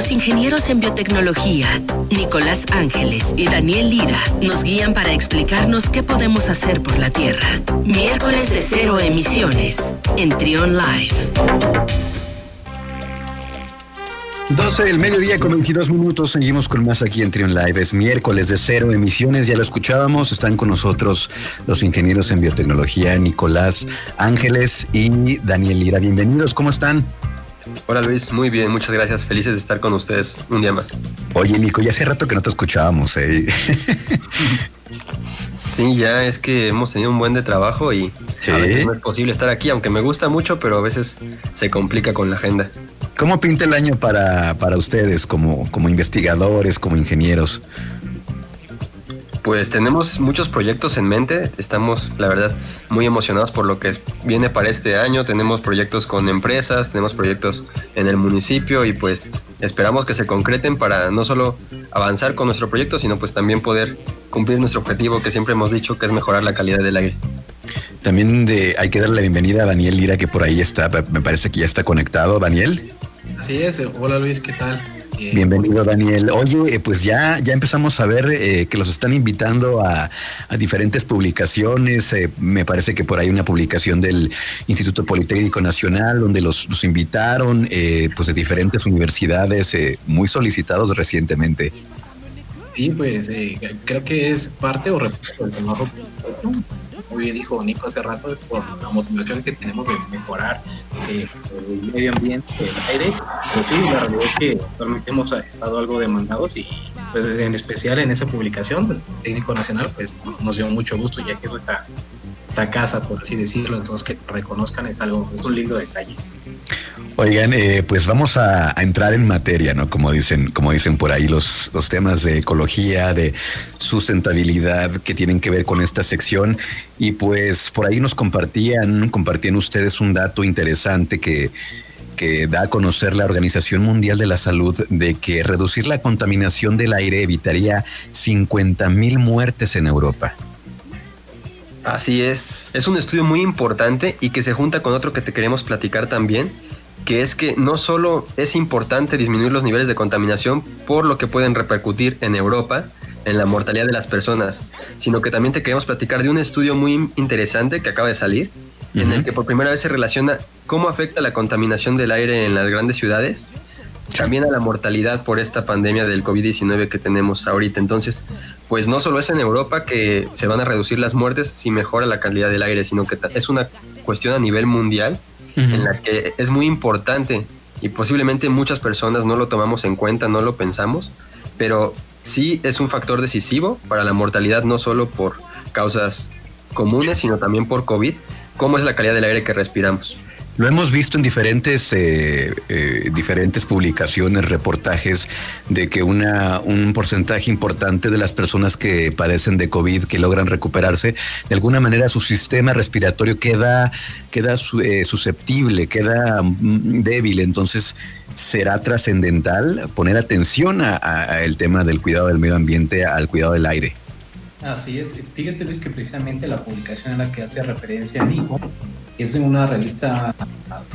Los ingenieros en biotecnología, Nicolás Ángeles y Daniel Lira, nos guían para explicarnos qué podemos hacer por la Tierra. Miércoles de cero emisiones en Trion Live. 12 del mediodía con 22 minutos. Seguimos con más aquí en Trion Live. Es miércoles de cero emisiones. Ya lo escuchábamos. Están con nosotros los ingenieros en biotecnología Nicolás Ángeles y Daniel Lira. Bienvenidos. ¿Cómo están? Hola Luis, muy bien, muchas gracias. Felices de estar con ustedes un día más. Oye, Nico, ya hace rato que no te escuchábamos. ¿eh? Sí, ya es que hemos tenido un buen de trabajo y a veces no es posible estar aquí, aunque me gusta mucho, pero a veces se complica con la agenda. ¿Cómo pinta el año para, para ustedes como, como investigadores, como ingenieros? Pues tenemos muchos proyectos en mente, estamos la verdad muy emocionados por lo que viene para este año, tenemos proyectos con empresas, tenemos proyectos en el municipio y pues esperamos que se concreten para no solo avanzar con nuestro proyecto, sino pues también poder cumplir nuestro objetivo que siempre hemos dicho que es mejorar la calidad del aire. También de, hay que darle la bienvenida a Daniel Lira que por ahí está, me parece que ya está conectado. Daniel. Así es, hola Luis, ¿qué tal? Eh, Bienvenido Daniel. Oye, eh, pues ya, ya empezamos a ver eh, que los están invitando a, diferentes publicaciones. me parece que por ahí una publicación del Instituto Politécnico Nacional donde los, invitaron pues de diferentes universidades muy solicitados recientemente. Sí, pues creo que es parte o reflejo del muy bien dijo Nico hace rato, por la motivación que tenemos de mejorar eh, el medio ambiente, el aire. Pero sí, la realidad es que actualmente hemos estado algo demandados y pues en especial en esa publicación, el técnico nacional, pues nos dio mucho gusto ya que eso está, está casa, por así decirlo, entonces que reconozcan es algo, es un lindo detalle. Oigan, eh, pues vamos a, entrar en materia, ¿no? Como dicen, como dicen por ahí los, los temas de ecología, de sustentabilidad que tienen que ver con esta sección. Y pues por ahí nos compartían, compartían ustedes un dato interesante que, que da a conocer la Organización Mundial de la Salud de que reducir la contaminación del aire evitaría 50 mil muertes en Europa. Así es, es un estudio muy importante y que se junta con otro que te queremos platicar también, que es que no solo es importante disminuir los niveles de contaminación por lo que pueden repercutir en Europa, en la mortalidad de las personas, sino que también te queremos platicar de un estudio muy interesante que acaba de salir, en el que por primera vez se relaciona cómo afecta la contaminación del aire en las grandes ciudades, también a la mortalidad por esta pandemia del COVID-19 que tenemos ahorita. Entonces, pues no solo es en Europa que se van a reducir las muertes si mejora la calidad del aire, sino que es una cuestión a nivel mundial en la que es muy importante y posiblemente muchas personas no lo tomamos en cuenta, no lo pensamos, pero sí es un factor decisivo para la mortalidad no solo por causas comunes, sino también por COVID, cómo es la calidad del aire que respiramos. Lo hemos visto en diferentes, eh, eh, diferentes publicaciones, reportajes, de que una, un porcentaje importante de las personas que padecen de COVID, que logran recuperarse, de alguna manera su sistema respiratorio queda, queda eh, susceptible, queda mm, débil. Entonces, será trascendental poner atención a, el tema del cuidado del medio ambiente, al cuidado del aire. Así es. Fíjate Luis que precisamente la publicación en la que hace referencia Nico es una revista,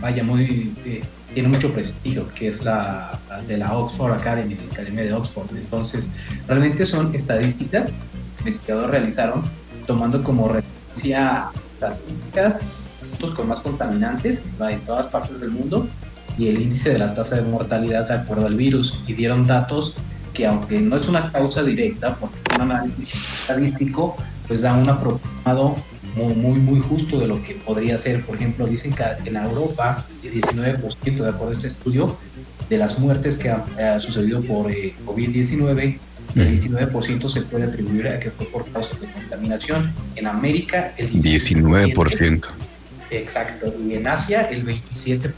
vaya, muy, eh, tiene mucho prestigio, que es la, de la Oxford Academy, la Academia de Oxford. Entonces, realmente son estadísticas que investigadores realizaron tomando como referencia estadísticas con más contaminantes en todas partes del mundo y el índice de la tasa de mortalidad de acuerdo al virus y dieron datos que aunque no es una causa directa, porque un análisis estadístico, pues da un aproximado muy, muy, justo de lo que podría ser. Por ejemplo, dicen que en Europa el 19%, de acuerdo a este estudio, de las muertes que han sucedido por eh, COVID-19, el 19% se puede atribuir a que fue por causas de contaminación. En América, el 19%. Exacto. Y en Asia, el 27%.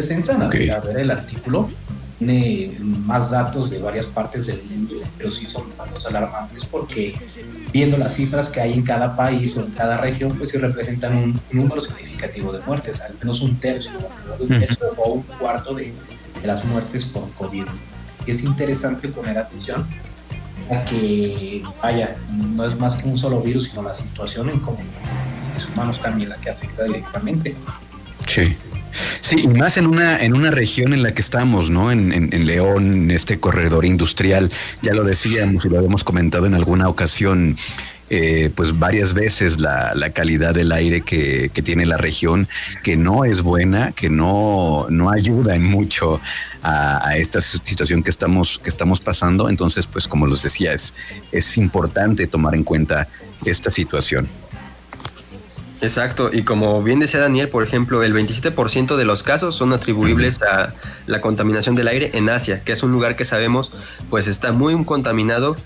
Se entran a, ver el artículo tiene más datos de varias partes del mundo, pero sí son datos alarmantes porque viendo las cifras que hay en cada país o en cada región, pues sí representan un, número significativo de muertes, al menos un tercio, un tercio o un cuarto de, las muertes por COVID. Y es interesante poner atención a que, vaya, no es más que un solo virus, sino la situación en cómo los humanos también la que afecta directamente. Sí. Sí, y más en una, en una región en la que estamos, ¿no? En, León, en este corredor industrial, ya lo decíamos y lo habíamos comentado en alguna ocasión. Eh, pues varias veces la, la calidad del aire que, que, tiene la región, que no es buena, que no, no ayuda en mucho a, a, esta situación que estamos, que estamos pasando. Entonces, pues como les decía, es, es importante tomar en cuenta esta situación. Exacto, y como bien decía Daniel, por ejemplo, el 27% de los casos son atribuibles a la contaminación del aire en Asia, que es un lugar que sabemos pues está muy contaminado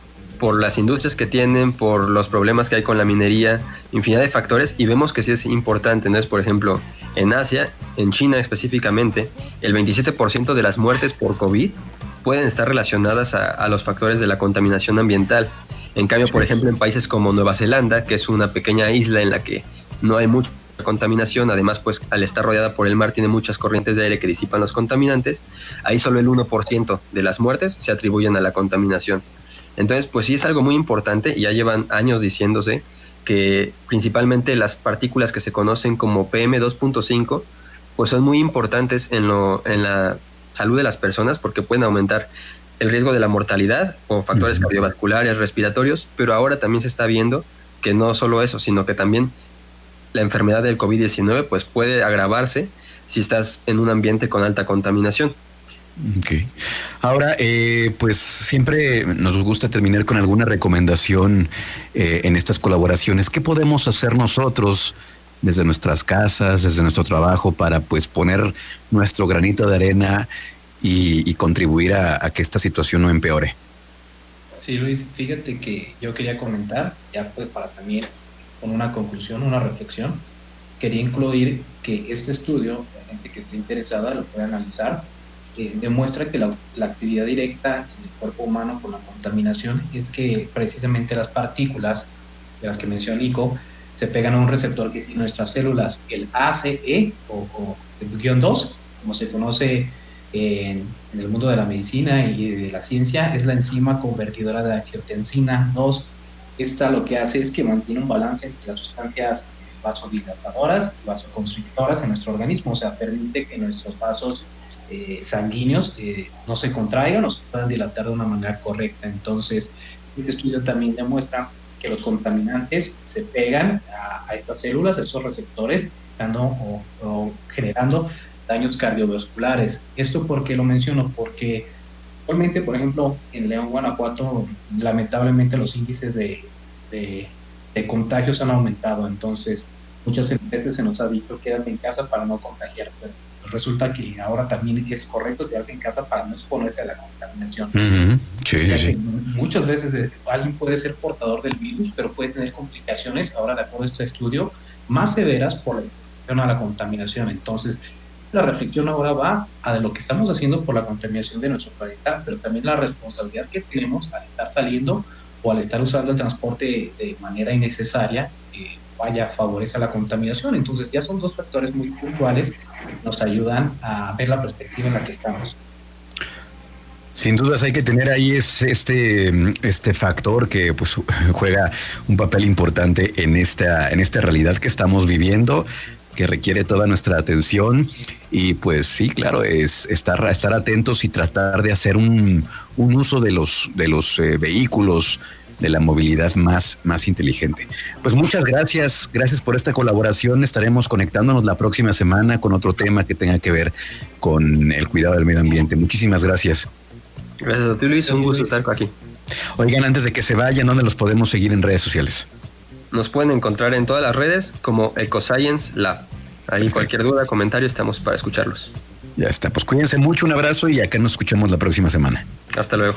por las industrias que tienen, por los problemas que hay con la minería, infinidad de factores, y vemos que sí es importante. Entonces, por ejemplo, en Asia, en China específicamente, el 27% de las muertes por COVID pueden estar relacionadas a, a los factores de la contaminación ambiental. En cambio, por ejemplo, en países como Nueva Zelanda, que es una pequeña isla en la que no hay mucha contaminación, además pues al estar rodeada por el mar tiene muchas corrientes de aire que disipan los contaminantes, ahí solo el 1% de las muertes se atribuyen a la contaminación. Entonces pues sí es algo muy importante y ya llevan años diciéndose que principalmente las partículas que se conocen como PM2.5 pues son muy importantes en, lo, en la salud de las personas porque pueden aumentar el riesgo de la mortalidad o factores cardiovasculares, respiratorios, pero ahora también se está viendo que no solo eso, sino que también la enfermedad del COVID-19 pues puede agravarse si estás en un ambiente con alta contaminación. Okay. Ahora, eh, pues siempre nos gusta terminar con alguna recomendación eh, en estas colaboraciones. ¿Qué podemos hacer nosotros desde nuestras casas, desde nuestro trabajo, para pues poner nuestro granito de arena y, contribuir a, a, que esta situación no empeore? Sí, Luis, fíjate que yo quería comentar, ya pues para también con una conclusión, una reflexión. Quería incluir que este estudio, la gente que esté interesada lo puede analizar, eh, demuestra que la, actividad directa en el cuerpo humano con la contaminación es que precisamente las partículas de las que mencionó Nico se pegan a un receptor que tiene nuestras células, el ACE o, el guion 2, como se conoce en, en, el mundo de la medicina y de la ciencia, es la enzima convertidora de angiotensina 2 esta lo que hace es que mantiene un balance entre las sustancias vasodilatadoras y vasoconstrictoras en nuestro organismo, o sea, permite que nuestros vasos eh, sanguíneos eh, no se contraigan o se puedan dilatar de una manera correcta. Entonces, este estudio también demuestra que los contaminantes se pegan a, estas células, a esos receptores, dando o, generando daños cardiovasculares. ¿Esto por qué lo menciono? Porque Actualmente, por ejemplo, en León, Guanajuato, lamentablemente los índices de, de, contagios han aumentado. Entonces, muchas veces se nos ha dicho quédate en casa para no contagiar. Pero resulta que ahora también es correcto quedarse en casa para no exponerse a la contaminación. Muchas veces eh, alguien puede ser portador del virus, pero puede tener complicaciones, ahora de acuerdo a este estudio, más severas por la exposición a la contaminación. Entonces, la reflexión ahora va a de lo que estamos haciendo por la contaminación de nuestro planeta, pero también la responsabilidad que tenemos al estar saliendo o al estar usando el transporte de manera innecesaria, vaya, favorece la contaminación. Entonces ya son dos factores muy puntuales que nos ayudan a ver la perspectiva en la que estamos. Sin dudas hay que tener ahí este, este factor que pues, juega un papel importante en esta, en esta realidad que estamos viviendo que requiere toda nuestra atención y pues sí, claro, es estar, estar atentos y tratar de hacer un, un uso de los, de los eh, vehículos de la movilidad más, más inteligente. Pues muchas gracias, gracias por esta colaboración. Estaremos conectándonos la próxima semana con otro tema que tenga que ver con el cuidado del medio ambiente. Muchísimas gracias. Gracias a ti, Luis. Un gusto estar aquí. Oigan, antes de que se vayan, ¿dónde los podemos seguir en redes sociales? Nos pueden encontrar en todas las redes como EcoScience Lab. Ahí cualquier duda, comentario, estamos para escucharlos. Ya está, pues cuídense mucho, un abrazo y acá nos escuchamos la próxima semana. Hasta luego.